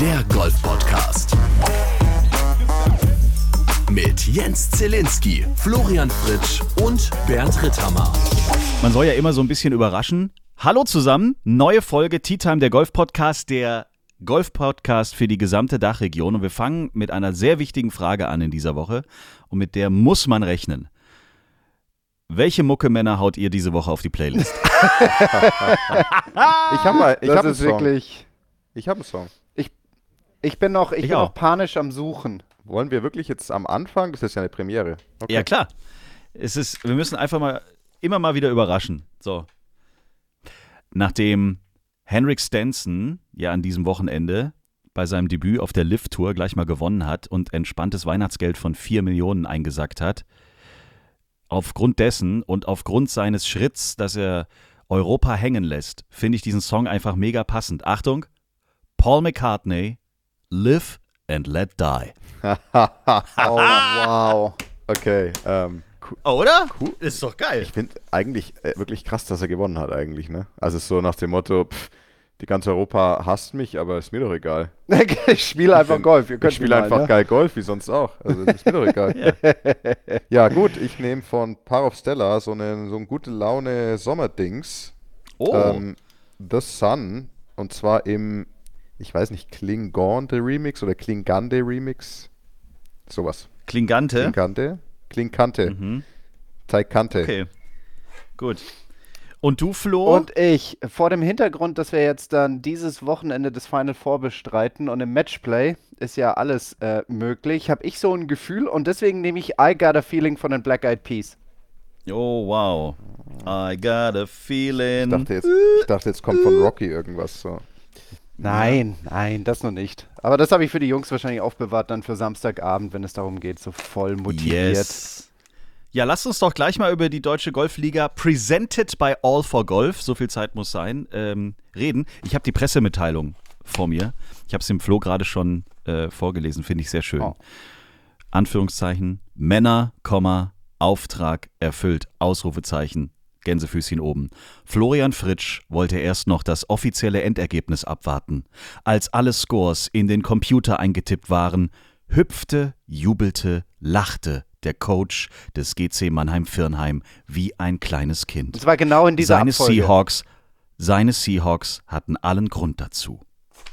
der Golf-Podcast. Mit Jens Zielinski, Florian Fritsch und Bernd Ritthammer. Man soll ja immer so ein bisschen überraschen. Hallo zusammen, neue Folge Tea Time, der Golf-Podcast, der Golf-Podcast für die gesamte Dachregion. Und wir fangen mit einer sehr wichtigen Frage an in dieser Woche. Und mit der muss man rechnen. Welche Mucke-Männer haut ihr diese Woche auf die Playlist? Ich habe mal, ich das habe wirklich. Ich habe einen Song. Ich bin noch, ich Ich bin auch. noch panisch am Suchen. Wollen wir wirklich jetzt am Anfang? Das ist ja eine Premiere. Okay. Ja, klar. Es ist, wir müssen einfach mal immer mal wieder überraschen. So. Nachdem Henrik Stenson ja an diesem Wochenende bei seinem Debüt auf der Lift-Tour gleich mal gewonnen hat und entspanntes Weihnachtsgeld von 4 Millionen eingesackt hat, aufgrund dessen und aufgrund seines Schritts, dass er Europa hängen lässt, finde ich diesen Song einfach mega passend. Achtung, Paul McCartney, Live and Let Die. Oh, wow. Okay. Ähm, cool. Oh, oder? Ist doch geil. Ich finde eigentlich äh, wirklich krass, dass er gewonnen hat eigentlich. Ne? Also so nach dem Motto, pff, die ganze Europa hasst mich, aber ist mir doch egal. ich spiele einfach bin- Golf. Ich spiele einfach ne? geil Golf, wie sonst auch. Also ist mir doch egal. ja. gut, ich nehme von Par of Stella so, eine, so ein gute Laune Sommerdings. Oh. Ähm, The Sun. Und zwar im, ich weiß nicht, Klingande Remix oder Klingande Remix. Sowas. Klingante. Klingante? Klingkante. Mhm. Taikante. Okay. Gut. Und du, Flo? Und ich, vor dem Hintergrund, dass wir jetzt dann dieses Wochenende das Final Four bestreiten und im Matchplay ist ja alles äh, möglich, habe ich so ein Gefühl und deswegen nehme ich I Got a Feeling von den Black Eyed Peas. oh, wow. I got a Ich feeling. dachte, jetzt, ich dachte, jetzt kommt von Rocky irgendwas so. Nein, nein, das noch nicht. Aber das habe ich für die Jungs wahrscheinlich aufbewahrt dann für Samstagabend, wenn es darum geht, so voll motiviert. yes. Ja, lasst uns doch gleich mal über die Deutsche Golfliga, presented by All for Golf, so viel Zeit muss sein, ähm, reden. Ich habe die Pressemitteilung vor mir. Ich habe es dem Flo gerade schon äh, vorgelesen, finde ich sehr schön. Oh. Anführungszeichen, Männer, Komma, Auftrag erfüllt, Ausrufezeichen, Gänsefüßchen oben. Florian Fritsch wollte erst noch das offizielle Endergebnis abwarten. Als alle Scores in den Computer eingetippt waren, hüpfte, jubelte, lachte der Coach des GC Mannheim-Firnheim wie ein kleines Kind. Das war genau in dieser Seine Abfolge. Seahawks, seine Seahawks hatten allen Grund dazu.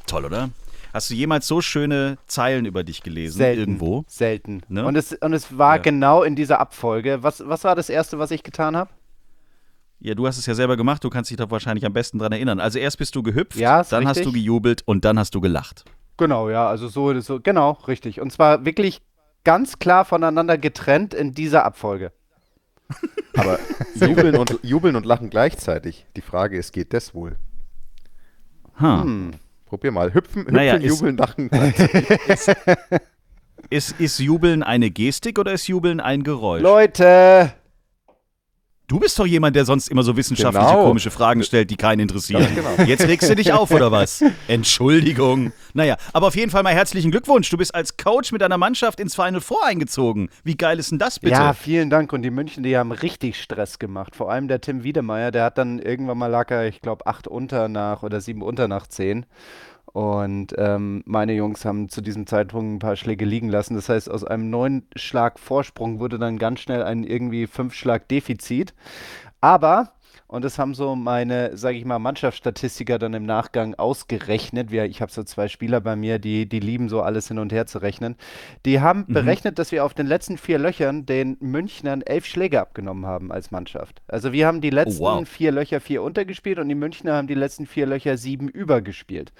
Toll, oder? Hast du jemals so schöne Zeilen über dich gelesen? Selten. Irgendwo? Selten. Ne? Und, es, und es war Ja. genau in dieser Abfolge. Was, was war das Erste, was ich getan habe? Ja, du hast es ja selber gemacht, du kannst dich doch wahrscheinlich am besten dran erinnern. Also erst bist du gehüpft, Ja, ist dann hast richtig. du gejubelt und dann hast du gelacht. Genau, ja, also so, so, genau, richtig. Und zwar wirklich ganz klar voneinander getrennt in dieser Abfolge. Aber jubeln und, jubeln und lachen gleichzeitig. Die Frage ist, geht das wohl? Ha. Hm. Probier mal. Hüpfen, hüpfen Naja, ist- jubeln, lachen. Ist, ist Jubeln eine Gestik oder ist Jubeln ein Geräusch? Leute, Du bist doch jemand, der sonst immer so wissenschaftliche, Genau. komische Fragen stellt, die keinen interessieren. Ganz genau. Jetzt regst du dich auf, oder was? Entschuldigung. Naja, aber auf jeden Fall mal herzlichen Glückwunsch. Du bist als Coach mit deiner Mannschaft ins Final Four eingezogen. Wie geil ist denn das bitte? Ja, vielen Dank. Und die München, die haben richtig Stress gemacht. Vor allem der Tim Wiedemeyer, der hat dann irgendwann mal lag er, ich glaube, acht unter nach oder sieben unter nach zehn. Und ähm, meine Jungs haben zu diesem Zeitpunkt ein paar Schläge liegen lassen. Das heißt, aus einem neun Schlag Vorsprung wurde dann ganz schnell ein irgendwie fünf Schlag Defizit. Aber, und das haben so meine, sage ich mal, Mannschaftsstatistiker dann im Nachgang ausgerechnet. Wir, ich habe so zwei Spieler bei mir, die, die lieben so alles hin und her zu rechnen. Die haben berechnet, dass wir auf den letzten vier Löchern den Münchnern elf Schläge abgenommen haben als Mannschaft. Also wir haben die letzten wow. vier Löcher vier untergespielt und die Münchner haben die letzten vier Löcher sieben übergespielt.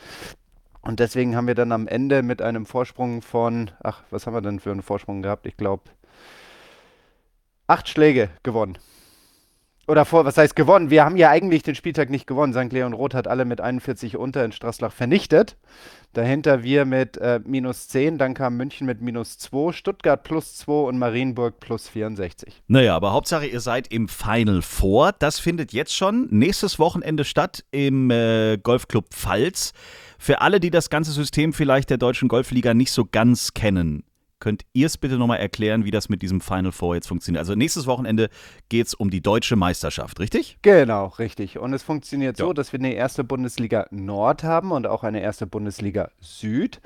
Und deswegen haben wir dann am Ende mit einem Vorsprung von, ach, was haben wir denn für einen Vorsprung gehabt? Ich glaube, acht Schläge gewonnen. Oder vor, was heißt gewonnen? Wir haben ja eigentlich den Spieltag nicht gewonnen. St. Leon Roth hat alle mit 41 unter in Straßlach vernichtet. Dahinter wir mit äh, minus 10, dann kam München mit minus 2, Stuttgart plus 2 und Marienburg plus 64. Naja, aber Hauptsache, ihr seid im Final Four. Das findet jetzt schon nächstes Wochenende statt im äh, Golfclub Pfalz. Für alle, die das ganze System vielleicht der deutschen Golfliga nicht so ganz kennen, könnt ihr es bitte nochmal erklären, wie das mit diesem Final Four jetzt funktioniert? Also nächstes Wochenende geht es um die deutsche Meisterschaft, richtig? Genau, richtig. Und es funktioniert Ja. so, dass wir eine erste Bundesliga Nord haben und auch eine erste Bundesliga Süd.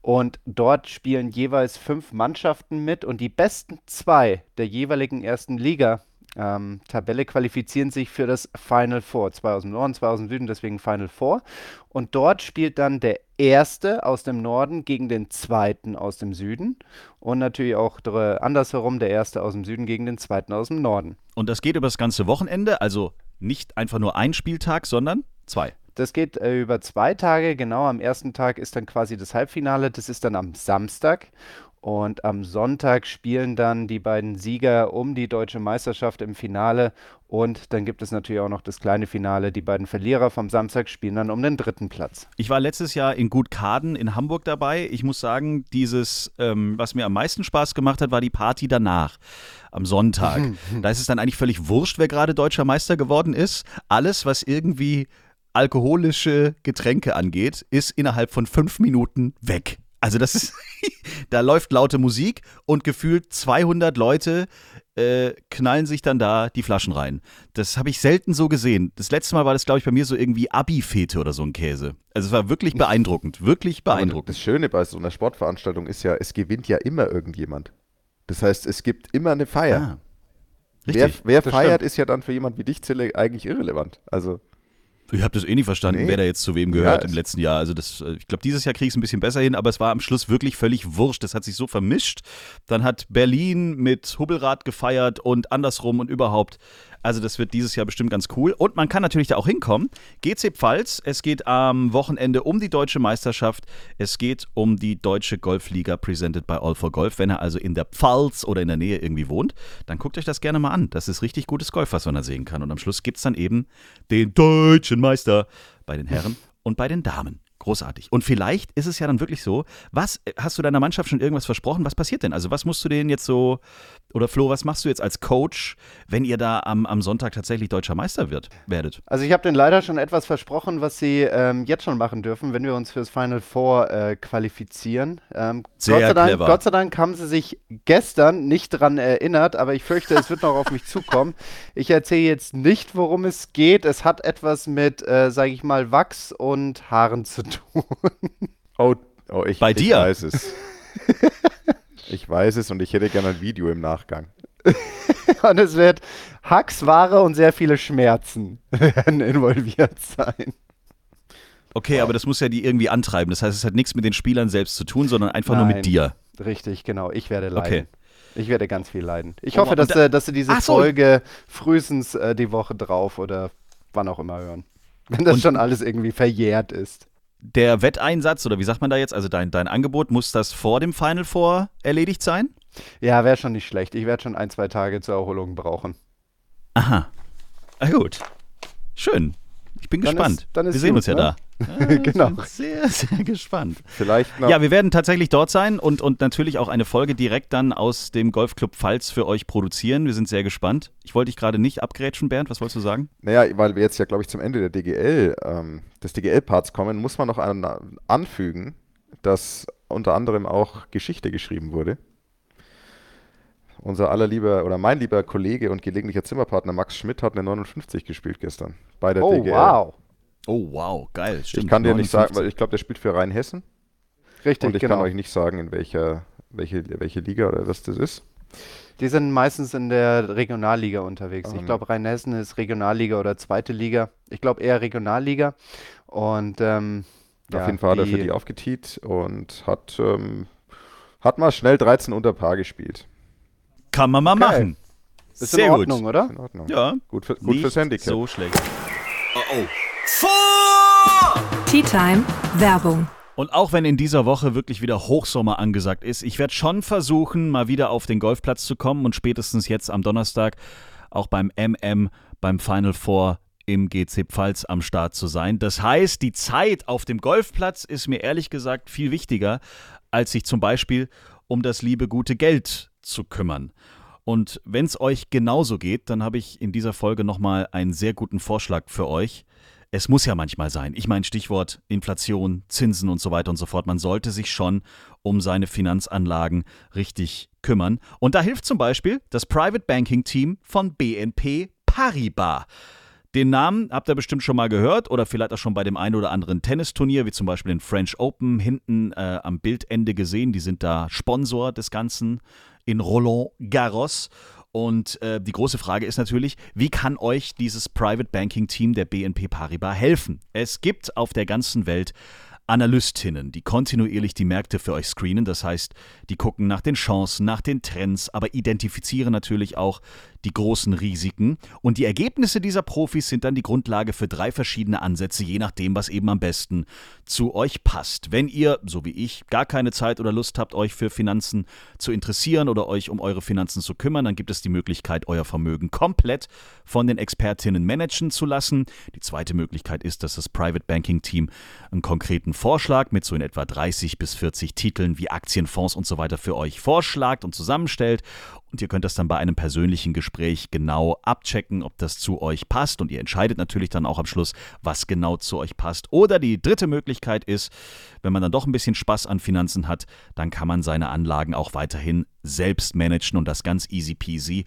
Und dort spielen jeweils fünf Mannschaften mit und die besten zwei der jeweiligen ersten Liga. Ähm, Tabelle qualifizieren sich für das Final Four. Zwei aus dem Norden, zwei aus dem Süden, deswegen Final Four. Und dort spielt dann der Erste aus dem Norden gegen den Zweiten aus dem Süden. Und natürlich auch andersherum, der Erste aus dem Süden gegen den Zweiten aus dem Norden. Und das geht über das ganze Wochenende, also nicht einfach nur ein Spieltag, sondern zwei. Das geht äh, über zwei Tage, genau. Am ersten Tag ist dann quasi das Halbfinale, das ist dann am Samstag. Und am Sonntag spielen dann die beiden Sieger um die deutsche Meisterschaft im Finale. Und dann gibt es natürlich auch noch das kleine Finale. Die beiden Verlierer vom Samstag spielen dann um den dritten Platz. Ich war letztes Jahr in Gutkaden in Hamburg dabei. Ich muss sagen, dieses, ähm, was mir am meisten Spaß gemacht hat, war die Party danach, am Sonntag. da ist es dann eigentlich völlig wurscht, wer gerade deutscher Meister geworden ist. Alles, was irgendwie alkoholische Getränke angeht, ist innerhalb von fünf Minuten weg. Also das ist, da läuft laute Musik und gefühlt 200 Leute äh, knallen sich dann da die Flaschen rein. Das habe ich selten so gesehen. Das letzte Mal war das, glaube ich, bei mir so irgendwie Abi-Fete oder so ein Käse. Also es war wirklich beeindruckend, wirklich Aber beeindruckend. das Schöne bei so einer Sportveranstaltung ist ja, es gewinnt ja immer irgendjemand. Das heißt, es gibt immer eine Feier. Ah, wer richtig. wer feiert, stimmt. ist ja dann für jemand wie dich, Zille, eigentlich irrelevant. Also, Ich habe das eh nicht verstanden, Nee. wer da jetzt zu wem gehört Ja, im letzten Jahr. Also das, äh, ich glaube, dieses Jahr kriege ich es ein bisschen besser hin, aber es war am Schluss wirklich völlig wurscht. Das hat sich so vermischt. Dann hat Berlin mit Hubbelrad gefeiert und andersrum und überhaupt. Also das wird dieses Jahr bestimmt ganz cool. Und man kann natürlich da auch hinkommen. GC Pfalz, es geht am Wochenende um die deutsche Meisterschaft. Es geht um die deutsche Golfliga presented by All for Golf. Wenn er also in der Pfalz oder in der Nähe irgendwie wohnt, dann guckt euch das gerne mal an. Das ist richtig gutes Golf, was man da sehen kann. Und am Schluss gibt es dann eben den deutschen Meister bei den Herren und bei den Damen. Großartig. Und vielleicht ist es ja dann wirklich so, was, äh, hast du deiner Mannschaft schon irgendwas versprochen? Was passiert denn? Also was musst du denen jetzt so, oder Flo, was machst du jetzt als Coach, wenn ihr da am, am Sonntag tatsächlich deutscher Meister wird, werdet? Also ich habe denen leider schon etwas versprochen, was sie ähm, jetzt schon machen dürfen, wenn wir uns fürs Final Four äh, qualifizieren. Ähm, Sehr Gott sei, Dank, clever. Gott sei Dank haben sie sich gestern nicht dran erinnert, aber ich fürchte, es wird noch auf mich zukommen. Ich erzähle jetzt nicht, worum es geht. Es hat etwas mit, äh, sage ich mal, Wachs und Haaren zu tun. oh, oh ich, Bei ich dir? weiß es. ich weiß es und ich hätte gerne ein Video im Nachgang. Und es wird Hacksware und sehr viele Schmerzen werden involviert sein. Okay, aber das muss ja die irgendwie antreiben. Das heißt, es hat nichts mit den Spielern selbst zu tun, sondern einfach nur mit Nein. dir. Richtig, genau. Ich werde leiden. Okay. Ich werde ganz viel leiden. Ich Oh, hoffe, dass, da- äh, dass Sie diese so. Folge frühestens äh, die Woche drauf oder wann auch immer hören. Wenn das Und- schon alles irgendwie verjährt ist. Der Wetteinsatz, oder wie sagt man da jetzt, also dein, dein Angebot, muss das vor dem Final Four erledigt sein? Ja, wäre schon nicht schlecht. Ich werde schon ein, zwei Tage zur Erholung brauchen. Aha. Na gut. Schön. Ich bin Dann gespannt. ist- dann ist wir sehen gut, uns ja ne? da. Ja, Genau. Ich bin sehr, sehr gespannt. Vielleicht noch. Ja, wir werden tatsächlich dort sein und, und natürlich auch eine Folge direkt dann aus dem Golfclub Pfalz für euch produzieren. Wir sind sehr gespannt. Ich wollte dich gerade nicht abgrätschen, Bernd. Was wolltest du sagen? Naja, weil wir jetzt ja, glaube ich, zum Ende der DGL, ähm, des DGL-Parts kommen, muss man noch an, anfügen, dass unter anderem auch Geschichte geschrieben wurde. Unser aller lieber oder mein lieber Kollege und gelegentlicher Zimmerpartner Max Schmidt hat eine 59 gespielt gestern bei der Oh, DGL. wow. Oh, wow. Geil. Stimmt. Ich kann dir nicht sagen, 59. weil ich glaube, der spielt für Rheinhessen Richtig, und ich genau. kann euch nicht sagen, in welcher, welche, welche Liga oder was das ist. Die sind meistens in der Regionalliga unterwegs. Ich Ähm. glaube, Rheinhessen ist Regionalliga oder zweite Liga. Ich glaube eher Regionalliga. Und ähm, Auf ja, jeden Fall hat er für die aufgetiet und hat, ähm, hat mal schnell 13 unter Paar gespielt. Kann man mal Okay. machen. ist Sehr in Ordnung, gut. oder? In Ordnung. Ja. Gut, für, gut Nicht fürs Handicap. So schlecht. Tea Time Werbung. Und auch wenn in dieser Woche wirklich wieder Hochsommer angesagt ist, ich werde schon versuchen, mal wieder auf den Golfplatz zu kommen und spätestens jetzt am Donnerstag auch beim MM, beim Final Four im GC Pfalz am Start zu sein. Das heißt, die Zeit auf dem Golfplatz ist mir ehrlich gesagt viel wichtiger, als sich zum Beispiel um das liebe gute Geld zu kümmern. Und wenn es euch genauso geht, dann habe ich in dieser Folge nochmal einen sehr guten Vorschlag für euch. Es muss ja manchmal sein. Ich meine, Stichwort Inflation, Zinsen und so weiter und so fort. Man sollte sich schon um seine Finanzanlagen richtig kümmern. Und da hilft zum Beispiel das Private Banking Team von BNP Paribas. Den Namen habt ihr bestimmt schon mal gehört oder vielleicht auch schon bei dem einen oder anderen Tennisturnier, wie zum Beispiel den French Open, hinten äh, am Bildende gesehen. Die sind da Sponsor des Ganzen in Roland Garros. Und äh, die große Frage ist natürlich, wie kann euch dieses Private Banking Team der BNP Paribas helfen? Es gibt auf der ganzen Welt Analystinnen, die kontinuierlich die Märkte für euch screenen. Das heißt, die gucken nach den Chancen, nach den Trends, aber identifizieren natürlich auch die großen Risiken. Und die Ergebnisse dieser Profis sind dann die Grundlage für drei verschiedene Ansätze, je nachdem, was eben am besten zu euch passt. Wenn ihr, so wie ich, gar keine Zeit oder Lust habt, euch für Finanzen zu interessieren oder euch um eure Finanzen zu kümmern, dann gibt es die Möglichkeit, euer Vermögen komplett von den Expertinnen managen zu lassen. Die zweite Möglichkeit ist, dass das Private Banking Team einen konkreten Vorschlag mit so in etwa 30 bis 40 Titeln wie Aktienfonds und so weiter für euch vorschlagt und zusammenstellt. Und ihr könnt das dann bei einem persönlichen Gespräch genau abchecken, ob das zu euch passt. Und ihr entscheidet natürlich dann auch am Schluss, was genau zu euch passt. Oder die dritte Möglichkeit ist, wenn man dann doch ein bisschen Spaß an Finanzen hat, dann kann man seine Anlagen auch weiterhin selbst managen und das ganz easy peasy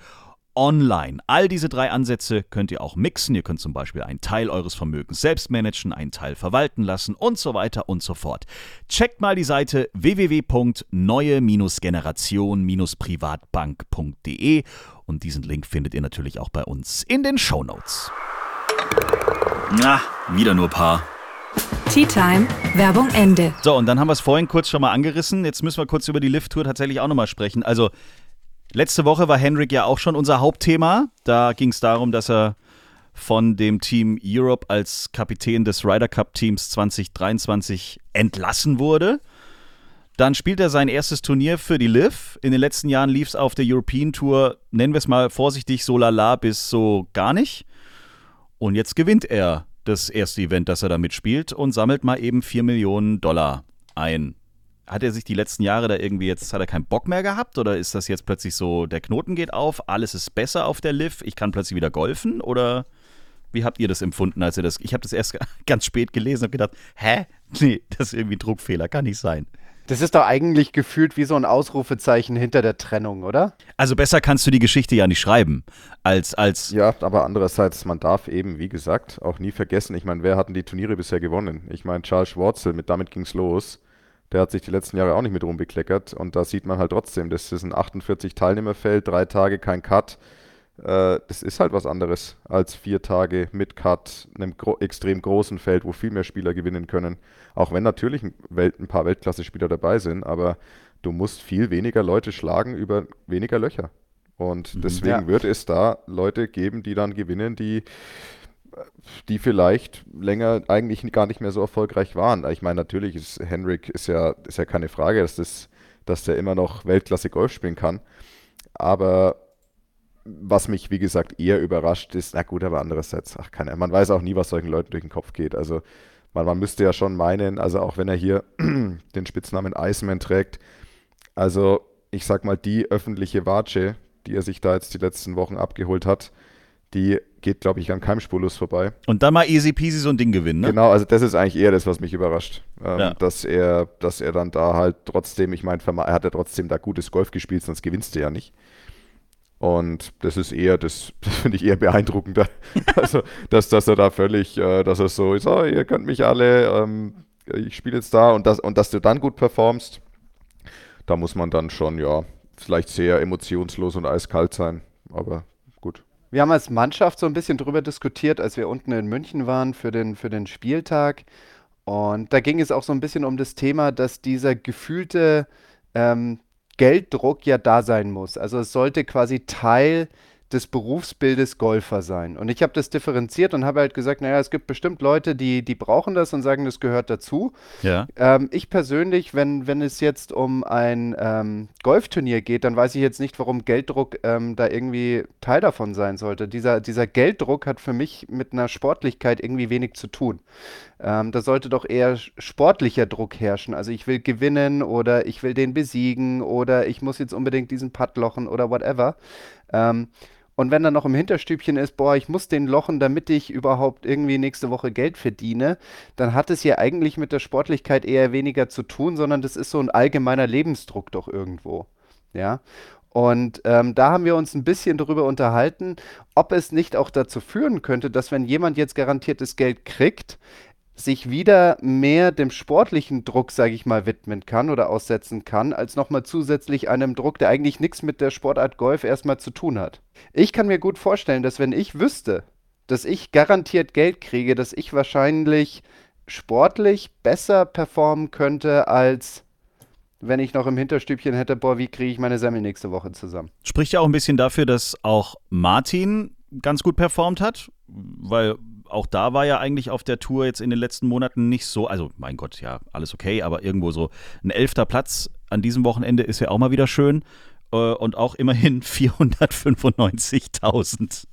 online. All diese drei Ansätze könnt ihr auch mixen. Ihr könnt zum Beispiel einen Teil eures Vermögens selbst managen, einen Teil verwalten lassen und so weiter und so fort. Checkt mal die Seite www.neue-generation-privatbank.de und diesen Link findet ihr natürlich auch bei uns in den Show Notes. Na, wieder nur Paar. Tea Time, Werbung Ende. So, und dann haben wir es vorhin kurz schon mal angerissen. Jetzt müssen wir kurz über die Lift-Tour tatsächlich auch nochmal sprechen. Also, Letzte Woche war Henrik ja auch schon unser Hauptthema. Da ging es darum, dass er von dem Team Europe als Kapitän des Ryder Cup Teams 2023 entlassen wurde. Dann spielt er sein erstes Turnier für die LIV. In den letzten Jahren lief es auf der European Tour, nennen wir es mal vorsichtig, so lala bis so gar nicht. Und jetzt gewinnt er das erste Event, das er da mitspielt und sammelt mal eben 4 Millionen Dollar ein hat er sich die letzten Jahre da irgendwie jetzt, hat er keinen Bock mehr gehabt oder ist das jetzt plötzlich so, der Knoten geht auf, alles ist besser auf der Liv, ich kann plötzlich wieder golfen oder wie habt ihr das empfunden, als ihr das, ich habe das erst ganz spät gelesen und gedacht, hä? Nee, das ist irgendwie ein Druckfehler, kann nicht sein. Das ist doch eigentlich gefühlt wie so ein Ausrufezeichen hinter der Trennung, oder? Also besser kannst du die Geschichte ja nicht schreiben, als, als. Ja, aber andererseits, man darf eben, wie gesagt, auch nie vergessen, ich meine, wer hatten die Turniere bisher gewonnen? Ich meine, Charles Schwarzel, mit damit ging es los der hat sich die letzten Jahre auch nicht mit rumbekleckert. Und da sieht man halt trotzdem, das ist ein 48-Teilnehmerfeld, drei Tage kein Cut. Äh, das ist halt was anderes als vier Tage mit Cut, einem gro extrem großen Feld, wo viel mehr Spieler gewinnen können. Auch wenn natürlich ein, Welt, ein paar Weltklasse-Spieler dabei sind, aber du musst viel weniger Leute schlagen über weniger Löcher. Und mhm. deswegen ja. wird es da Leute geben, die dann gewinnen, die die vielleicht länger eigentlich gar nicht mehr so erfolgreich waren. Ich meine, natürlich ist Henrik ist ja, ist ja keine Frage, dass, das, dass der immer noch Weltklasse Golf spielen kann. Aber was mich, wie gesagt, eher überrascht ist, na gut, aber andererseits, ach, keine, man weiß auch nie, was solchen Leuten durch den Kopf geht. Also man, man müsste ja schon meinen, also auch wenn er hier den Spitznamen Iceman trägt, also ich sag mal, die öffentliche Watsche, die er sich da jetzt die letzten Wochen abgeholt hat, die geht, glaube ich, an keinem spurlos vorbei. Und dann mal easy peasy so ein Ding gewinnen, ne? Genau, also das ist eigentlich eher das, was mich überrascht. Ähm, ja. dass, er, dass er dann da halt trotzdem, ich meine, er hat ja trotzdem da gutes Golf gespielt, sonst gewinnst du ja nicht. Und das ist eher, das, das finde ich eher beeindruckender. also, dass, dass er da völlig, äh, dass er so ist, oh, ihr könnt mich alle, ähm, ich spiele jetzt da und, das, und dass du dann gut performst, da muss man dann schon, ja, vielleicht sehr emotionslos und eiskalt sein. Aber wir haben als Mannschaft so ein bisschen drüber diskutiert, als wir unten in München waren für den, für den Spieltag. Und da ging es auch so ein bisschen um das Thema, dass dieser gefühlte ähm, Gelddruck ja da sein muss. Also es sollte quasi Teil des Berufsbildes Golfer sein. Und ich habe das differenziert und habe halt gesagt, naja, es gibt bestimmt Leute, die, die brauchen das und sagen, das gehört dazu. Ja. Ähm, ich persönlich, wenn, wenn es jetzt um ein ähm, Golfturnier geht, dann weiß ich jetzt nicht, warum Gelddruck ähm, da irgendwie Teil davon sein sollte. Dieser, dieser Gelddruck hat für mich mit einer Sportlichkeit irgendwie wenig zu tun. Ähm, da sollte doch eher sportlicher Druck herrschen. Also ich will gewinnen oder ich will den besiegen oder ich muss jetzt unbedingt diesen Putt lochen oder whatever. Ähm, Und wenn dann noch im Hinterstübchen ist, boah, ich muss den lochen, damit ich überhaupt irgendwie nächste Woche Geld verdiene, dann hat es ja eigentlich mit der Sportlichkeit eher weniger zu tun, sondern das ist so ein allgemeiner Lebensdruck doch irgendwo. Ja. Und ähm, da haben wir uns ein bisschen darüber unterhalten, ob es nicht auch dazu führen könnte, dass wenn jemand jetzt garantiertes Geld kriegt, sich wieder mehr dem sportlichen Druck, sage ich mal, widmen kann oder aussetzen kann, als nochmal zusätzlich einem Druck, der eigentlich nichts mit der Sportart Golf erstmal zu tun hat. Ich kann mir gut vorstellen, dass wenn ich wüsste, dass ich garantiert Geld kriege, dass ich wahrscheinlich sportlich besser performen könnte als wenn ich noch im Hinterstübchen hätte, boah, wie kriege ich meine Semmel nächste Woche zusammen. Spricht ja auch ein bisschen dafür, dass auch Martin ganz gut performt hat, weil auch da war ja eigentlich auf der Tour jetzt in den letzten Monaten nicht so, also mein Gott, ja, alles okay, aber irgendwo so ein elfter Platz an diesem Wochenende ist ja auch mal wieder schön äh, und auch immerhin 495.000.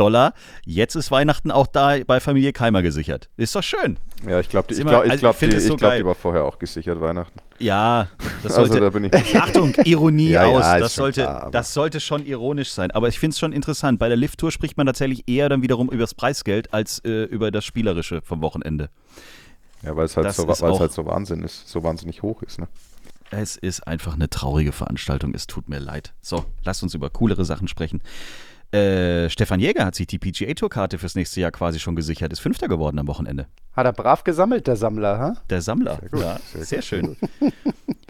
Dollar. Jetzt ist Weihnachten auch da bei Familie Keimer gesichert. Ist doch schön. Ja, ich glaube, ich glaube, ich glaube, also, die, so glaub, die war vorher auch gesichert Weihnachten. Ja, das sollte. Also, da bin ich Achtung, Ironie ja, aus. Ja, das, sollte, klar, das sollte schon ironisch sein. Aber ich finde es schon interessant. Bei der Lift-Tour spricht man tatsächlich eher dann wiederum über das Preisgeld als äh, über das Spielerische vom Wochenende. Ja, weil es halt, so, halt so Wahnsinn ist, so wahnsinnig hoch ist, ne? Es ist einfach eine traurige Veranstaltung. Es tut mir leid. So, lasst uns über coolere Sachen sprechen. Äh, Stefan Jäger hat sich die PGA-Tour-Karte fürs nächste Jahr quasi schon gesichert, ist Fünfter geworden am Wochenende. Hat er brav gesammelt, der Sammler, ha? Der Sammler, sehr, gut, ja, sehr, sehr schön.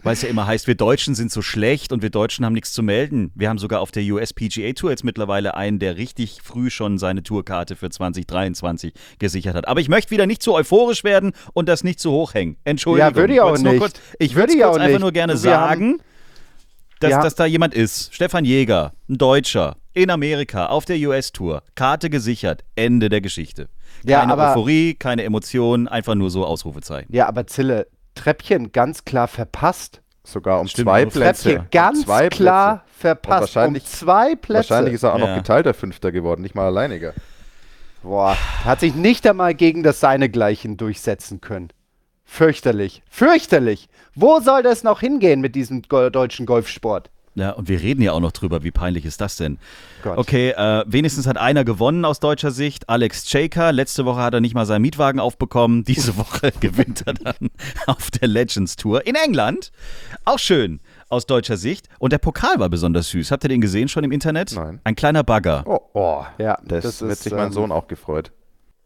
Weil es ja immer heißt, wir Deutschen sind so schlecht und wir Deutschen haben nichts zu melden. Wir haben sogar auf der US PGA Tour jetzt mittlerweile einen, der richtig früh schon seine Tourkarte für 2023 gesichert hat. Aber ich möchte wieder nicht zu euphorisch werden und das nicht zu hoch hängen. Entschuldigung. Ja, würde ich auch nicht. Kurz, ich würde es einfach nicht. nur gerne wir sagen, dass, dass da jemand ist. Stefan Jäger, ein Deutscher, in Amerika auf der US-Tour. Karte gesichert. Ende der Geschichte. Keine ja, aber, Euphorie, keine Emotionen, einfach nur so Ausrufezeichen. Ja, aber Zille, Treppchen ganz klar verpasst. Sogar um Stimmt, zwei Plätze. Treppchen ganz um zwei klar Plätze. verpasst. wahrscheinlich, um zwei Plätze. Wahrscheinlich ist er auch noch geteilter Fünfter geworden, nicht mal alleiniger. Boah, hat sich nicht einmal gegen das Seinegleichen durchsetzen können. Fürchterlich. Fürchterlich. Wo soll das noch hingehen mit diesem deutschen Golfsport? Ja, und wir reden ja auch noch drüber, wie peinlich ist das denn? Gott. Okay, äh, wenigstens hat einer gewonnen aus deutscher Sicht, Alex Chaker. Letzte Woche hat er nicht mal seinen Mietwagen aufbekommen. Diese Woche gewinnt er dann auf der Legends Tour in England. Auch schön aus deutscher Sicht. Und der Pokal war besonders süß. Habt ihr den gesehen schon im Internet? Nein. Ein kleiner Bagger. Oh, oh. ja, das, das wird sich mein ähm, Sohn auch gefreut.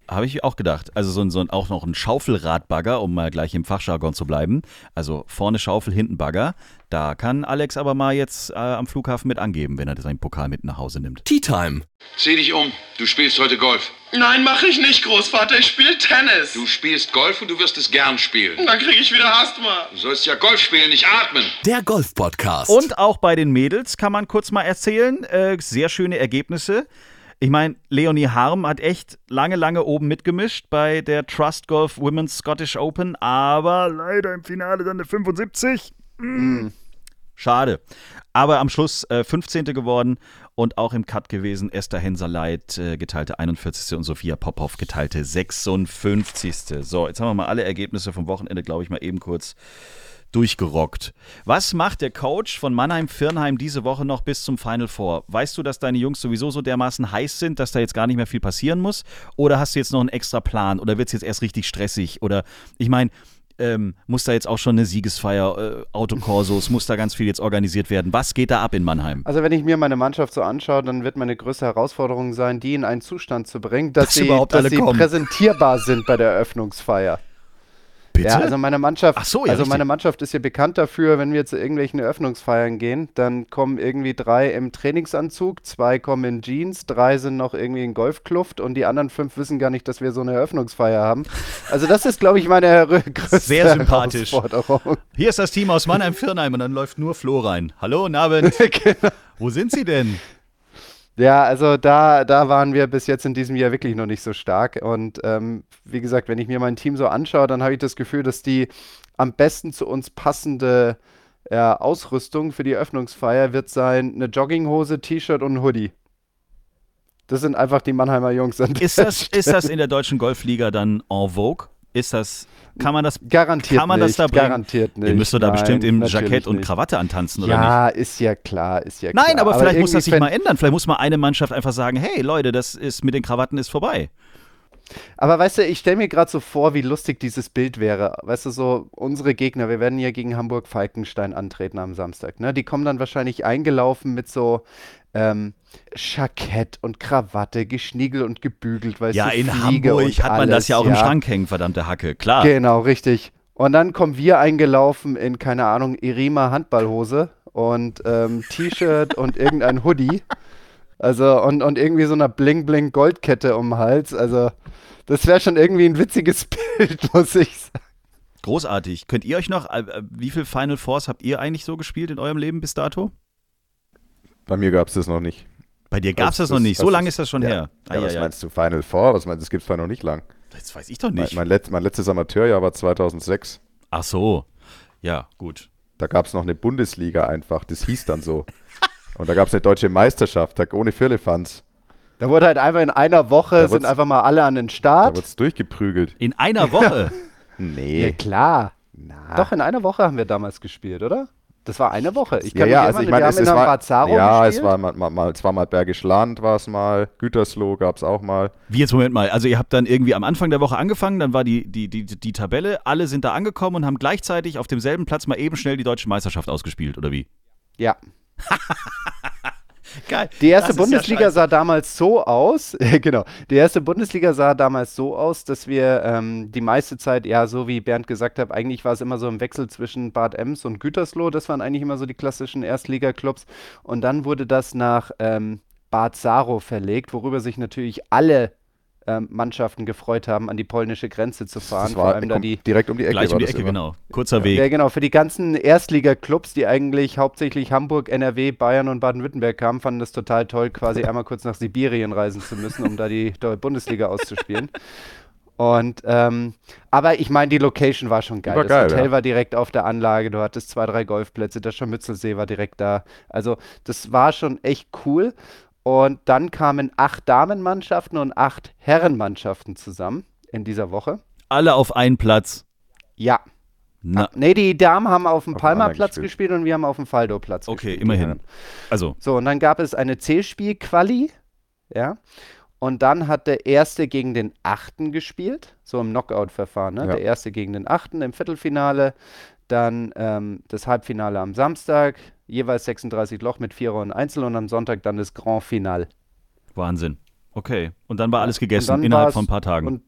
Habe ich auch gedacht. Also so ein, so ein, auch noch ein Schaufelradbagger, um mal gleich im Fachjargon zu bleiben. Also vorne Schaufel, hinten Bagger. Da kann Alex aber mal jetzt äh, am Flughafen mit angeben, wenn er seinen Pokal mit nach Hause nimmt. Tea Time. Zieh dich um. Du spielst heute Golf. Nein, mache ich nicht, Großvater. Ich spiele Tennis. Du spielst Golf und du wirst es gern spielen. Dann kriege ich wieder Asthma. Du sollst ja Golf spielen, nicht atmen. Der Golf-Podcast. Und auch bei den Mädels kann man kurz mal erzählen. Äh, sehr schöne Ergebnisse. Ich meine, Leonie Harm hat echt lange, lange oben mitgemischt bei der Trust Golf Women's Scottish Open, aber leider im Finale dann eine 75. Mm. Schade. Aber am Schluss äh, 15. geworden und auch im Cut gewesen. Esther Henserleit, äh, geteilte 41. und Sophia Popov, geteilte 56. So, jetzt haben wir mal alle Ergebnisse vom Wochenende, glaube ich, mal eben kurz durchgerockt. Was macht der Coach von Mannheim-Firnheim diese Woche noch bis zum Final Four? Weißt du, dass deine Jungs sowieso so dermaßen heiß sind, dass da jetzt gar nicht mehr viel passieren muss? Oder hast du jetzt noch einen extra Plan? Oder wird es jetzt erst richtig stressig? Oder ich meine, ähm, muss da jetzt auch schon eine Siegesfeier, äh, Autokorsos, muss da ganz viel jetzt organisiert werden. Was geht da ab in Mannheim? Also wenn ich mir meine Mannschaft so anschaue, dann wird meine größte Herausforderung sein, die in einen Zustand zu bringen, dass, dass sie, dass sie präsentierbar sind bei der Eröffnungsfeier. Bitte? Ja, also meine Mannschaft, Ach so, ja, also richtig. meine Mannschaft ist hier bekannt dafür, wenn wir zu irgendwelchen Eröffnungsfeiern gehen, dann kommen irgendwie drei im Trainingsanzug, zwei kommen in Jeans, drei sind noch irgendwie in Golfkluft und die anderen fünf wissen gar nicht, dass wir so eine Eröffnungsfeier haben. Also das ist, glaube ich, meine größte Sehr sympathisch. Hier ist das Team aus Mannheim-Firnheim und dann läuft nur Flo rein. Hallo, Abend. genau. Wo sind Sie denn? Ja, also da, da waren wir bis jetzt in diesem Jahr wirklich noch nicht so stark. Und ähm, wie gesagt, wenn ich mir mein Team so anschaue, dann habe ich das Gefühl, dass die am besten zu uns passende ja, Ausrüstung für die Eröffnungsfeier wird sein eine Jogginghose, T-Shirt und ein Hoodie. Das sind einfach die Mannheimer Jungs. Ist das, ist das in der deutschen Golfliga dann en vogue? Ist das, kann man das, Garantiert kann man nicht, das da bringen? garantiert nicht. Ihr müsst doch da Nein, bestimmt im Jackett und. Krawatte antanzen, oder nicht? Ja, ist ja klar, ist ja klar. Nein, aber vielleicht muss das sich mal ändern. Vielleicht muss mal eine Mannschaft einfach sagen, hey Leute, das ist mit den Krawatten ist vorbei. Aber weißt du, ich stelle mir gerade so vor, wie lustig dieses Bild wäre. Weißt du, so unsere Gegner, wir werden ja gegen Hamburg-Falkenstein antreten am Samstag. Ne? Die kommen dann wahrscheinlich eingelaufen mit so ähm, Jackett und Krawatte, geschniegelt und gebügelt. Weißt Ja, in Fliege Hamburg hat man alles, das ja auch im Schrank hängen, verdammte Hacke. Klar. Genau, richtig. Und dann kommen wir eingelaufen in, keine Ahnung, Irima Handballhose und ähm, T-Shirt und irgendein Hoodie. Also, und, und irgendwie so einer Bling-Bling-Goldkette um den Hals. Also, das wäre schon irgendwie ein witziges Bild, muss ich sagen. Großartig. Könnt ihr euch noch, äh, äh, wie viel Final Force habt ihr eigentlich so gespielt in eurem Leben bis dato? Bei mir gab es das noch nicht. Bei dir gab es Das- das noch nicht. So lange ist- das schon ja. her. Ja, was Eieiei. meinst du, Final Four? Was meinst du, das gibt es noch nicht lang. Das weiß ich doch Mein, nicht. mein, letzt, mein letztes Amateurjahr war 2006. Ach so. Ja, gut. Da gab es noch eine Bundesliga einfach, das hieß dann so. Und da gab es eine deutsche Meisterschaft, da, ohne Firlefanz. Da wurde halt einfach in einer Woche, Da sind einfach mal alle an den Da Start. wird es durchgeprügelt. In einer Woche. Nee. Ja, klar. Na. Doch, in einer Woche haben wir damals gespielt, oder? Das war eine Woche. Ich Ja, kann ja, mich also ich erinnern, meine, es, es war, ja, es war mal, mal, mal, es war mal Bergisch Land, war es mal, Gütersloh gab es auch mal. Wie jetzt, Moment mal. Also ihr habt dann irgendwie am Anfang der Woche angefangen, dann war die, die, die, die Tabelle, alle sind da angekommen und haben gleichzeitig auf demselben Platz mal eben schnell die deutsche Meisterschaft ausgespielt, oder wie? Ja. Geil. Die erste Das ja Bundesliga scheiße. sah damals so aus, genau, die erste Bundesliga sah damals so aus, dass wir ähm, die meiste Zeit, ja, so wie Bernd gesagt hat, eigentlich war es immer so im Wechsel zwischen Bad Ems und Gütersloh, das waren eigentlich immer so die klassischen Erstligaklubs und dann wurde das nach ähm, Bad Saro verlegt, worüber sich natürlich alle ähm, Mannschaften gefreut haben, an die polnische Grenze zu fahren, Das vor war allem da die direkt um die Ecke. Gleich um die das Ecke, genau. Kurzer Weg. ja, genau. Für die ganzen Erstliga-Clubs, die eigentlich hauptsächlich Hamburg, NRW, Bayern und Baden-Württemberg kamen, fanden das total toll, quasi einmal kurz nach Sibirien reisen zu müssen, um da die Bundesliga auszuspielen. Und, ähm, aber ich meine, die Location war schon geil. War das geil, Hotel ja. war direkt auf der Anlage, du hattest zwei, drei Golfplätze, der Scharmützelsee war direkt da. Also, das war schon echt cool. Und dann kamen acht Damenmannschaften und acht Herrenmannschaften zusammen in dieser Woche. Alle auf einen Platz. Ja, Na, Nee, die Damen haben auf dem Palmerplatz gespielt. gespielt. und wir haben auf dem Faldo-Platz okay, gespielt. die immerhin. Also, So, und dann gab es eine Zählspiel-Quali, ja. Und dann hat der Erste gegen den Achten gespielt, so im Knockout-Verfahren, ne? Ja. Der Erste gegen den Achten im Viertelfinale, dann ähm, das Halbfinale am Samstag, jeweils 36 Loch mit Vierer und Einzel und am Sonntag dann das Grand Final. Wahnsinn. Okay. Und dann war alles gegessen innerhalb von ein paar Tagen. Und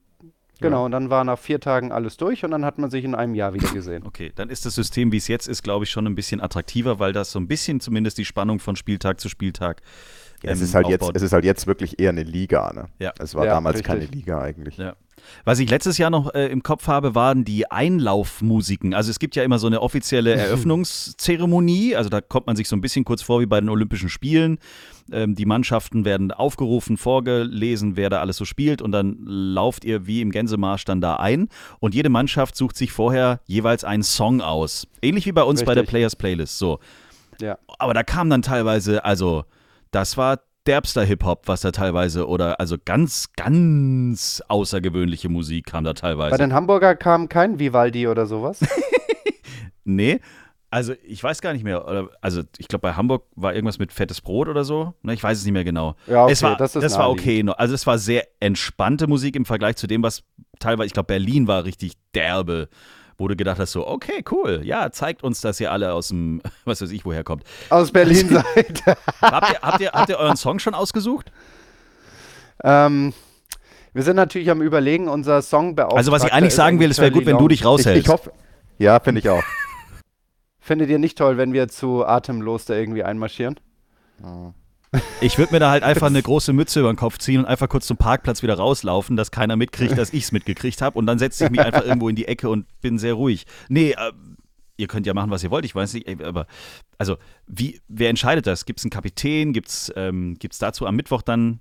genau, und dann war nach vier Tagen alles durch und dann hat man sich in einem Jahr wieder gesehen. Okay, dann ist das System, wie es jetzt ist, glaube ich, schon ein bisschen attraktiver, weil das so ein bisschen zumindest die Spannung von Spieltag zu Spieltag Ja, es, ist halt jetzt, es ist halt jetzt wirklich eher eine Liga. Ne? Ja. Es war Ja, damals richtig. keine Liga eigentlich. Ja. Was ich letztes Jahr noch äh, im Kopf habe, waren die Einlaufmusiken. Also es gibt ja immer so eine offizielle Eröffnungszeremonie. Also da kommt man sich so ein bisschen kurz vor wie bei den Olympischen Spielen. Ähm, die Mannschaften werden aufgerufen, vorgelesen, wer da alles so spielt. Und dann lauft ihr wie im Gänsemarsch dann da ein. Und jede Mannschaft sucht sich vorher jeweils einen Song aus. Ähnlich wie bei uns bei der Richtig. Players Playlist. So. Ja. Aber da kam dann teilweise, also das war derbster Hip-Hop, was da teilweise, oder also ganz, ganz außergewöhnliche Musik kam da Bei teilweise. den Hamburger kam kein Vivaldi oder sowas. Nee, also ich weiß gar nicht mehr. Also ich glaube, bei Hamburg war irgendwas mit fettes Brot oder so. Ne, ich weiß es nicht mehr genau. Ja, okay, es war, das ist war okay. Also es war sehr entspannte Musik im Vergleich zu dem, was teilweise, ich glaube, Berlin war richtig derbe. Wo du gedacht hast, so, okay, cool, ja, zeigt uns, dass ihr alle aus dem, was weiß ich, woher kommt. Aus Berlin seid. Habt ihr, habt ihr, habt ihr euren Song schon ausgesucht? ähm, wir sind natürlich am Überlegen, unser Songbeauftragter. Also was ich eigentlich sagen will, es wäre gut, wenn du dich Ich, raushältst. ich hoffe, ja, finde ich auch. Findet ihr nicht toll, wenn wir zu atemlos da irgendwie einmarschieren? Ich würde mir da halt einfach eine große Mütze über den Kopf ziehen und einfach kurz zum Parkplatz wieder rauslaufen, dass keiner mitkriegt, dass ich es mitgekriegt habe. Und dann setze ich mich einfach irgendwo in die Ecke und bin sehr ruhig. Nee, äh, ihr könnt ja machen, was ihr wollt. Ich weiß nicht, aber also, wie, wer entscheidet das? Gibt es einen Kapitän? Gibt es ähm, gibt's dazu am Mittwoch dann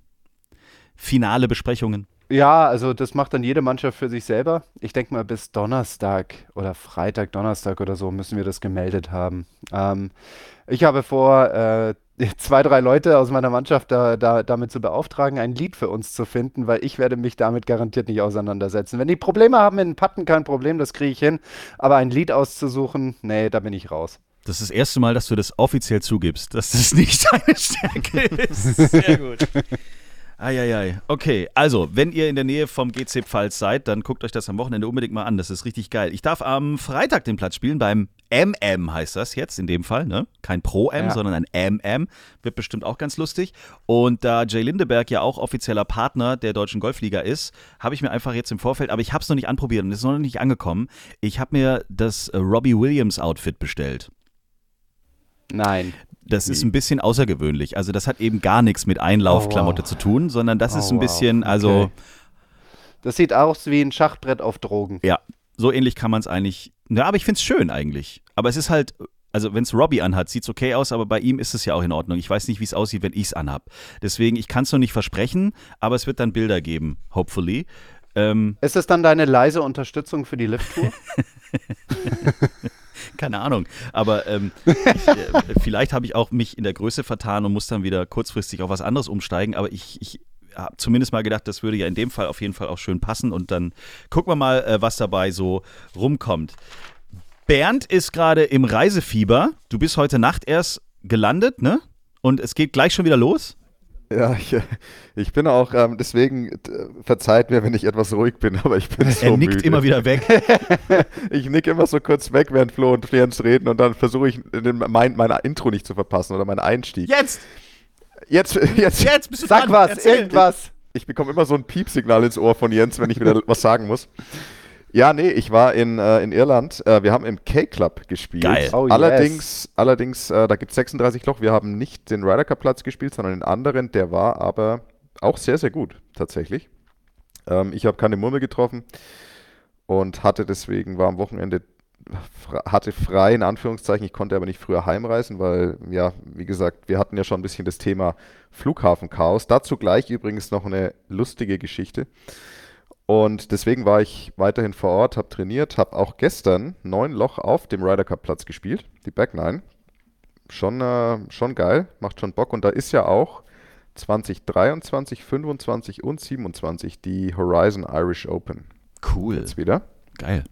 finale Besprechungen? Ja, also das macht dann jede Mannschaft für sich selber. Ich denke mal, bis Donnerstag oder Freitag, Donnerstag oder so müssen wir das gemeldet haben. Ähm, ich habe vor, äh, zwei, drei Leute aus meiner Mannschaft da, da, damit zu beauftragen, ein Lied für uns zu finden, weil ich werde mich damit garantiert nicht auseinandersetzen. Wenn die Probleme haben in Patten, kein Problem, das kriege ich hin. Aber ein Lied auszusuchen, nee, da bin ich raus. Das ist das erste Mal, dass du das offiziell zugibst, dass das nicht deine Stärke ist. Sehr gut. Eieiei. Okay, also, wenn ihr in der Nähe vom GC Pfalz seid, dann guckt euch das am Wochenende unbedingt mal an. Das ist richtig geil. Ich darf am Freitag den Platz spielen beim MM heißt das jetzt in dem Fall, ne? Kein Pro-M, Ja. sondern ein MM. Wird bestimmt auch ganz lustig. Und da Jay Lindeberg ja auch offizieller Partner der Deutschen Golfliga ist, habe ich mir einfach jetzt im Vorfeld, aber ich habe es noch nicht anprobiert und es ist noch nicht angekommen. Ich habe mir das Robbie Williams Outfit bestellt. Nein. Das ist ein bisschen außergewöhnlich. Also das hat eben gar nichts mit Einlaufklamotte Oh, wow. zu tun, sondern das ist Oh, ein bisschen, wow. also Okay. Das sieht aus wie ein Schachbrett auf Drogen. ja, so ähnlich kann man es eigentlich. Ja, aber ich finde es schön eigentlich. Aber es ist halt, also wenn es Robbie anhat, sieht es okay aus, aber bei ihm ist es ja auch in Ordnung. Ich weiß nicht, wie es aussieht, wenn ich es anhab. Deswegen, ich kann es noch nicht versprechen, aber es wird dann Bilder geben, hopefully. Ähm, Ist es dann deine leise Unterstützung für die Lift-Tour? keine Ahnung. Aber ähm, ich, äh, vielleicht habe ich auch mich in der Größe vertan und muss dann wieder kurzfristig auf was anderes umsteigen. Aber ich, ich habe zumindest mal gedacht, das würde ja in dem Fall auf jeden Fall auch schön passen. Und dann gucken wir mal, äh, was dabei so rumkommt. Bernd ist gerade im Reisefieber. Du bist heute Nacht erst gelandet, ne? Und es geht gleich schon wieder los. Ja, ich, ich bin auch, ähm, deswegen äh, verzeiht mir, wenn ich etwas ruhig bin, aber ich bin so er nickt müde. immer wieder weg. Ich nick immer so kurz weg, während Flo und Jens reden und dann versuche ich den, mein, mein Intro nicht zu verpassen oder meinen Einstieg. Jetzt! Jetzt, jetzt, Jetzt bist du Sag dran. was, Erzähl. irgendwas. Ich bekomme immer so ein Piepsignal ins Ohr von Jens, wenn ich wieder was sagen muss. Ja, nee, ich war in, äh, in Irland. Äh, wir haben im K-Club gespielt. Geil. Oh, allerdings, allerdings äh, da gibt es 36 Loch. Wir haben nicht den Ryder Cup Platz gespielt, sondern den anderen. Der war aber auch sehr, sehr gut, tatsächlich. Ähm, ich habe keine Murmel getroffen und hatte deswegen, war am Wochenende, hatte frei in Anführungszeichen. Ich konnte aber nicht früher heimreisen, weil, ja, wie gesagt, wir hatten ja schon ein bisschen das Thema Flughafenchaos. Dazu gleich übrigens noch eine lustige Geschichte. Und deswegen war ich weiterhin vor Ort, habe trainiert, habe auch gestern neun Loch auf dem Ryder Cup Platz gespielt, die Back Nine. Schon, äh, schon geil, macht schon Bock. Und da ist ja auch 2023, 25 und 27 die Horizon Irish Open Cool. jetzt wieder. Geil.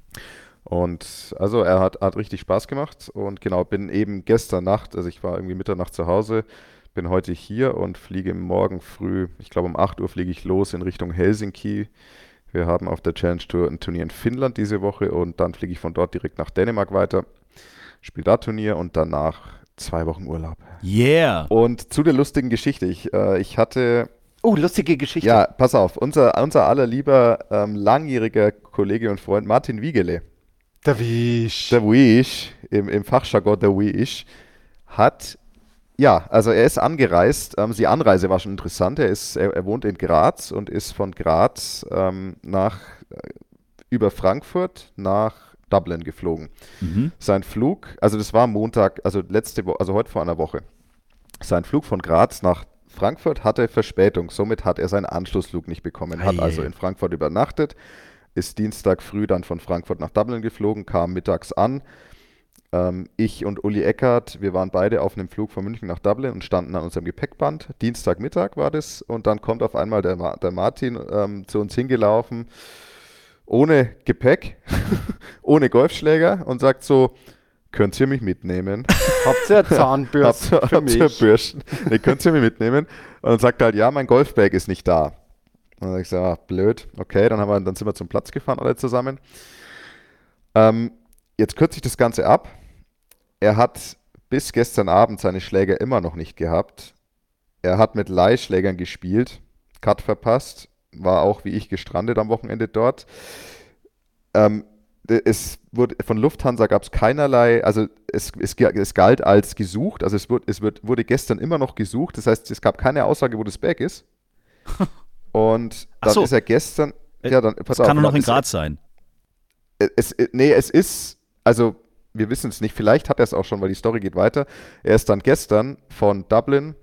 Und also er hat, hat richtig Spaß gemacht und genau, bin eben gestern Nacht, also ich war irgendwie Mitternacht zu Hause, bin heute hier und fliege morgen früh, ich glaube um 8 Uhr fliege ich los in Richtung Helsinki. Wir haben auf der Challenge Tour ein Turnier in Finnland diese Woche und dann fliege ich von dort direkt nach Dänemark weiter, spiele da Turnier und danach zwei Wochen Urlaub. Yeah. Und zu der lustigen Geschichte, ich, äh, ich hatte Oh, lustige Geschichte. ja, pass auf, unser, unser allerlieber ähm, langjähriger Kollege und Freund Martin Wiegele, Der Wisch. der Wish, im, im Fachjargon der Wish, hat, ja, also er ist angereist. Ähm, die Anreise war schon interessant. Er, ist, er, er wohnt in Graz und ist von Graz ähm, nach, äh, über Frankfurt nach Dublin geflogen. Mhm. Sein Flug, also das war Montag, also letzte Woche, also heute vor einer Woche. Sein Flug von Graz nach Frankfurt hatte Verspätung, somit hat er seinen Anschlussflug nicht bekommen. Hat also in Frankfurt übernachtet, ist Dienstag früh dann von Frankfurt nach Dublin geflogen, kam mittags an. Ähm, ich und Uli Eckert, wir waren beide auf einem Flug von München nach Dublin und standen an unserem Gepäckband. Dienstagmittag war das und dann kommt auf einmal der, Ma der Martin ähm, zu uns hingelaufen, ohne Gepäck, ohne Golfschläger und sagt so, könnt ihr mich mitnehmen? Habt ihr Zahnbürsten Habt für ihr- habt ihr mich? Bürsten? Nee, könnt ihr mich mitnehmen? Und dann sagt er halt, ja, mein Golfbag ist nicht da. Und dann sag ich so, ah, blöd. Okay, dann, haben wir, dann sind wir zum Platz gefahren, alle zusammen. Ähm, jetzt kürze ich das Ganze ab. Er hat bis gestern Abend seine Schläger immer noch nicht gehabt. Er hat mit Leihschlägern gespielt, Cut verpasst, war auch wie ich gestrandet am Wochenende dort. Ähm, es wurde von Lufthansa gab es keinerlei, also es, es, es galt als gesucht, also es, wurde, es wird, wurde gestern immer noch gesucht, das heißt, es gab keine Aussage, wo das Bag ist. Und dann so. ist er gestern, ja, dann, pass Das auf, kann nur noch in Graz sein. es- nee, es ist, also wir wissen es nicht, vielleicht hat er es auch schon, weil die Story geht weiter. Er ist dann gestern von Dublin,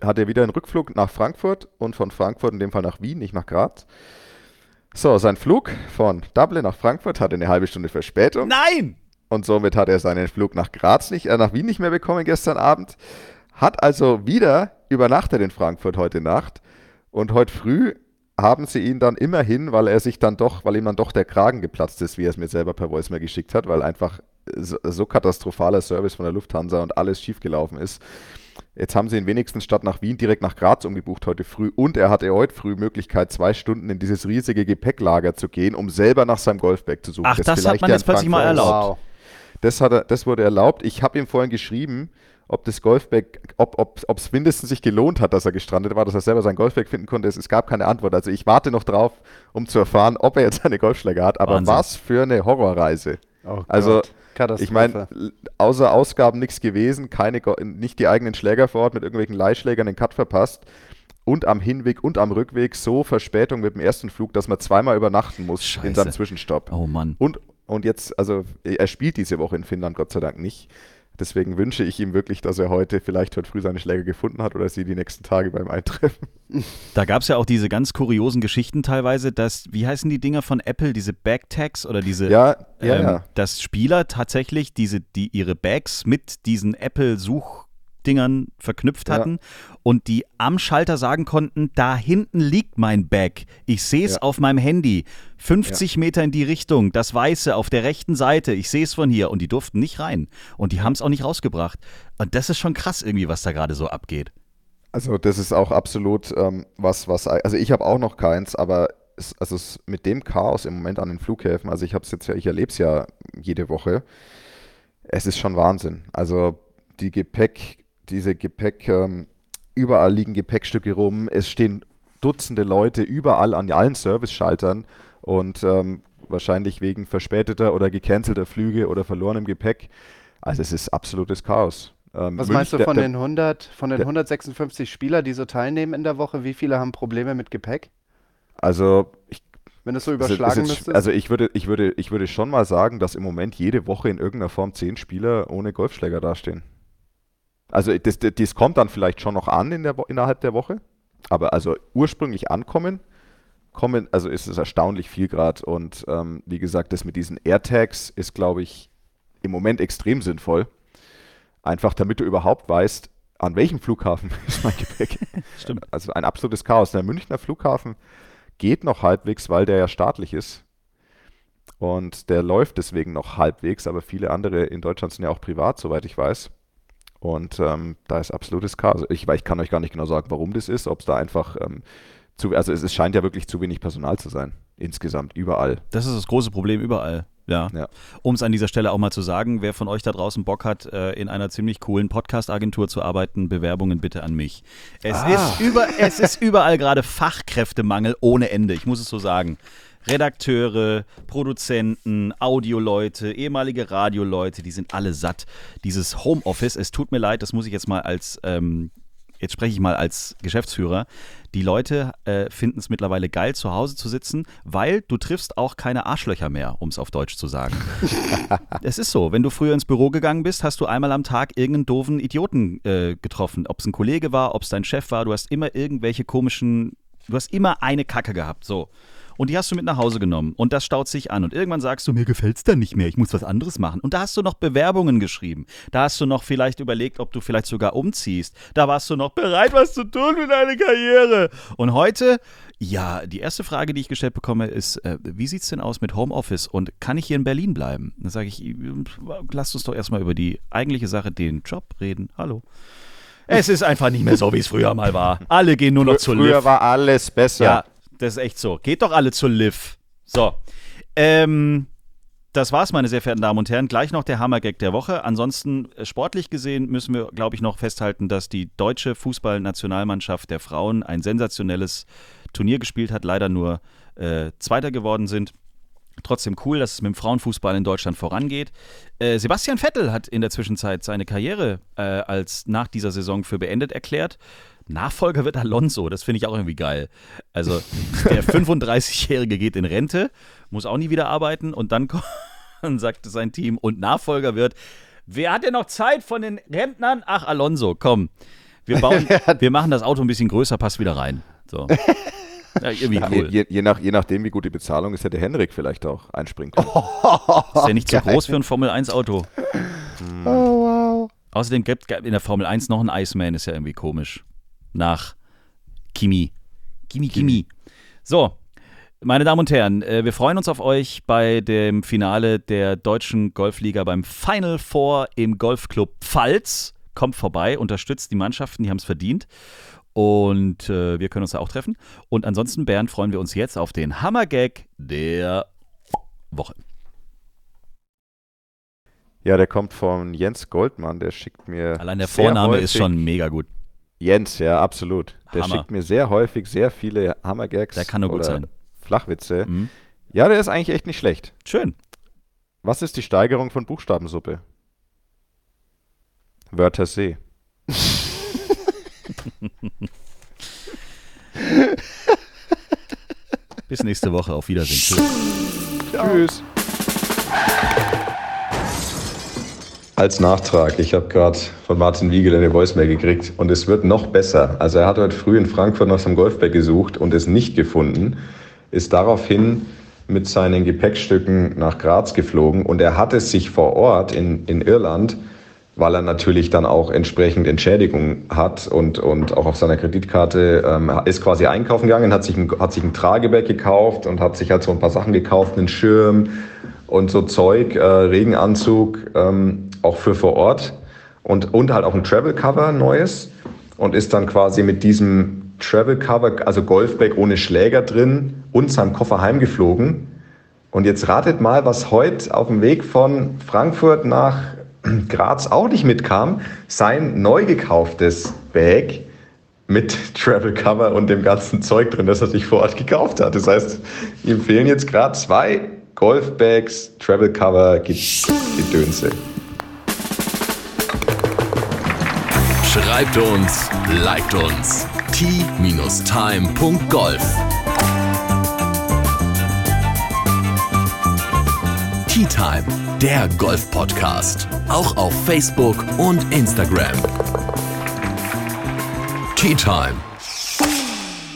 hat er wieder einen Rückflug nach Frankfurt und von Frankfurt in dem Fall nach Wien, nicht nach Graz. So, sein Flug von Dublin nach Frankfurt hatte eine halbe Stunde Verspätung Nein! und somit hat er seinen Flug nach Graz nicht, äh, nach Wien nicht mehr bekommen gestern Abend. hat also wieder übernachtet in Frankfurt heute Nacht und heute früh haben sie ihn dann immerhin, weil er sich dann doch, weil ihm dann doch der Kragen geplatzt ist, wie er es mir selber per Voice mehr geschickt hat, weil einfach so, so katastrophaler Service von der Lufthansa und alles schiefgelaufen ist. Jetzt haben sie ihn wenigstens statt nach Wien direkt nach Graz umgebucht heute früh und er hatte heute früh Möglichkeit, zwei Stunden in dieses riesige Gepäcklager zu gehen, um selber nach seinem Golfbag zu suchen. Ach, das, hat man jetzt plötzlich mal erlaubt. Wow. Das, hat er, das wurde erlaubt. Ich habe ihm vorhin geschrieben, ob das Golfbag, ob es ob, mindestens sich gelohnt hat, dass er gestrandet war, dass er selber sein Golfbag finden konnte. Es, es, gab keine Antwort. Also ich warte noch drauf, um zu erfahren, ob er jetzt seine Golfschläge hat. Aber Wahnsinn. was für eine Horrorreise. Oh also ich meine, außer Ausgaben nichts gewesen, keine, nicht die eigenen Schläger vor Ort mit irgendwelchen Leihschlägern den Cut verpasst und am Hinweg und am Rückweg so Verspätung mit dem ersten Flug, dass man zweimal übernachten muss Scheiße. in seinem Zwischenstopp. Oh Mann. Und, und jetzt, also er spielt diese Woche in Finnland Gott sei Dank nicht. Deswegen wünsche ich ihm wirklich, dass er heute vielleicht heute früh seine Schläge gefunden hat oder sie die nächsten Tage beim Eintreffen. Da gab es ja auch diese ganz kuriosen Geschichten teilweise, dass, wie heißen die Dinger von Apple, diese Backtags oder diese, ja, ja, ähm, ja. dass Spieler tatsächlich diese, die ihre Bags mit diesen Apple-Such- Dingern verknüpft hatten ja. und die am Schalter sagen konnten, da hinten liegt mein Bag. Ich sehe es ja. auf meinem Handy. 50 ja. Meter in die Richtung, das Weiße auf der rechten Seite. Ich sehe es von hier. Und die durften nicht rein. Und die haben es auch nicht rausgebracht. Und das ist schon krass irgendwie, was da gerade so abgeht. Also das ist auch absolut ähm, was, was, also ich habe auch noch keins, aber es, also es, mit dem Chaos im Moment an den Flughäfen, also ich habe es jetzt ja, ich erlebe es ja jede Woche, es ist schon Wahnsinn. Also die Gepäck, diese Gepäck, ähm, überall liegen Gepäckstücke rum, es stehen Dutzende Leute überall an allen Service-Schaltern und ähm, wahrscheinlich wegen verspäteter oder gecancelter Flüge oder verlorenem Gepäck. Also es ist absolutes Chaos. Ähm, Was meinst du von der, den 100, von den 156 Spielern, die so teilnehmen in der Woche, wie viele haben Probleme mit Gepäck? Also ich wenn es so überschlagen ist, müsste? Also ich würde, ich, würde, ich würde schon mal sagen, dass im Moment jede Woche in irgendeiner Form zehn Spieler ohne Golfschläger dastehen. Also das, das kommt dann vielleicht schon noch an in der, innerhalb der Woche, aber also ursprünglich ankommen, kommen, also ist es erstaunlich viel gerade und ähm, wie gesagt, das mit diesen AirTags ist, glaube ich, im Moment extrem sinnvoll. Einfach damit du überhaupt weißt, an welchem Flughafen ist mein Gepäck. Stimmt. Also ein absolutes Chaos. Der Münchner Flughafen geht noch halbwegs, weil der ja staatlich ist. Und der läuft deswegen noch halbwegs, aber viele andere in Deutschland sind ja auch privat, soweit ich weiß. Und ähm, da ist absolutes Chaos. Ich, ich kann euch gar nicht genau sagen, warum das ist, ob es da einfach ähm, zu, also es, es, scheint ja wirklich zu wenig Personal zu sein, insgesamt, überall. Das ist das große Problem überall. Ja. ja. Um es an dieser Stelle auch mal zu sagen, wer von euch da draußen Bock hat, äh, in einer ziemlich coolen Podcast-Agentur zu arbeiten, Bewerbungen bitte an mich. Es, ah. ist, über, es ist überall gerade Fachkräftemangel ohne Ende, ich muss es so sagen. Redakteure, Produzenten, Audioleute, ehemalige Radioleute, die sind alle satt. Dieses Homeoffice, es tut mir leid, das muss ich jetzt mal als, ähm, jetzt spreche ich mal als Geschäftsführer. Die Leute äh, finden es mittlerweile geil, zu Hause zu sitzen, weil du triffst auch keine Arschlöcher mehr, um es auf Deutsch zu sagen. es ist so, wenn du früher ins Büro gegangen bist, hast du einmal am Tag irgendeinen doofen Idioten äh, getroffen. Ob es ein Kollege war, ob es dein Chef war, du hast immer irgendwelche komischen, du hast immer eine Kacke gehabt. So und die hast du mit nach Hause genommen und das staut sich an und irgendwann sagst du, mir gefällt es dann nicht mehr, ich muss was anderes machen. Und da hast du noch Bewerbungen geschrieben. Da hast du noch vielleicht überlegt, ob du vielleicht sogar umziehst. Da warst du noch bereit, was zu tun für deine Karriere. Und heute, ja, die erste Frage, die ich gestellt bekomme, ist, äh, wie sieht es denn aus mit Homeoffice und kann ich hier in Berlin bleiben? Dann sage ich, lass uns doch erstmal über die eigentliche Sache, den Job reden. Hallo. Es ist einfach nicht mehr so, wie es früher mal war. Alle gehen nur noch zur Früher Liv. war alles besser. Ja, das ist echt so. Geht doch alle zur Liv. So. Ähm, das war's, meine sehr verehrten Damen und Herren. Gleich noch der Hammergag der Woche. Ansonsten, äh, sportlich gesehen, müssen wir, glaube ich, noch festhalten, dass die deutsche Fußballnationalmannschaft der Frauen ein sensationelles Turnier gespielt hat, leider nur äh, Zweiter geworden sind. Trotzdem cool, dass es mit dem Frauenfußball in Deutschland vorangeht. Äh, Sebastian Vettel hat in der Zwischenzeit seine Karriere äh, als nach dieser Saison für beendet erklärt. Nachfolger wird Alonso, das finde ich auch irgendwie geil. Also der 35-Jährige geht in Rente, muss auch nie wieder arbeiten und dann sagt sein Team und Nachfolger wird, wer hat denn noch Zeit von den Rentnern? Ach, Alonso, komm. Wir, bauen, wir machen das Auto ein bisschen größer, passt wieder rein. So. Ja, irgendwie cool. je, je, nach, je nachdem, wie gut die Bezahlung ist, hätte Henrik vielleicht auch einspringen können. ist ja nicht zu groß für ein Formel-1-Auto. Oh, wow. Außerdem gibt es in der Formel 1 noch einen Iceman, ist ja irgendwie komisch. Nach Kimi. Kimi, Kimi. So, meine Damen und Herren, äh, wir freuen uns auf euch bei dem Finale der deutschen Golfliga beim Final Four im Golfclub Pfalz. Kommt vorbei, unterstützt die Mannschaften, die haben es verdient. Und äh, wir können uns da auch treffen. Und ansonsten, Bernd, freuen wir uns jetzt auf den Hammergag der Woche. Ja, der kommt von Jens Goldmann, der schickt mir. Allein der Vorname häufig, ist schon mega gut. Jens, ja, absolut. Der Hammer. schickt mir sehr häufig sehr viele Hammergags. Der kann nur gut sein. Flachwitze. Mhm. Ja, der ist eigentlich echt nicht schlecht. Schön. Was ist die Steigerung von Buchstabensuppe? Wörter See. Bis nächste Woche. Auf Wiedersehen. Tschüss. Tschüss. Als Nachtrag, ich habe gerade von Martin Wiegel eine Voicemail gekriegt und es wird noch besser. Also er hat heute früh in Frankfurt nach seinem Golfbag gesucht und es nicht gefunden, ist daraufhin mit seinen Gepäckstücken nach Graz geflogen und er hatte sich vor Ort in, in Irland, weil er natürlich dann auch entsprechend Entschädigung hat und, und auch auf seiner Kreditkarte ähm, ist quasi einkaufen gegangen, hat sich, ein, hat sich ein Tragebag gekauft und hat sich halt so ein paar Sachen gekauft, einen Schirm und so Zeug, äh, Regenanzug, ähm, auch für vor Ort und, und halt auch ein Travel Cover neues und ist dann quasi mit diesem Travel Cover, also Golfbag ohne Schläger drin und seinem Koffer heimgeflogen. Und jetzt ratet mal, was heute auf dem Weg von Frankfurt nach Graz auch nicht mitkam. Sein neu gekauftes Bag mit Travel Cover und dem ganzen Zeug drin, das er sich vor Ort gekauft hat. Das heißt, ihm fehlen jetzt gerade zwei Golfbags, Travel Cover, Gedönse. Schreibt uns, liked uns. t-time.golf Tea Time, der Golf-Podcast. Auch auf Facebook und Instagram. Tea Time.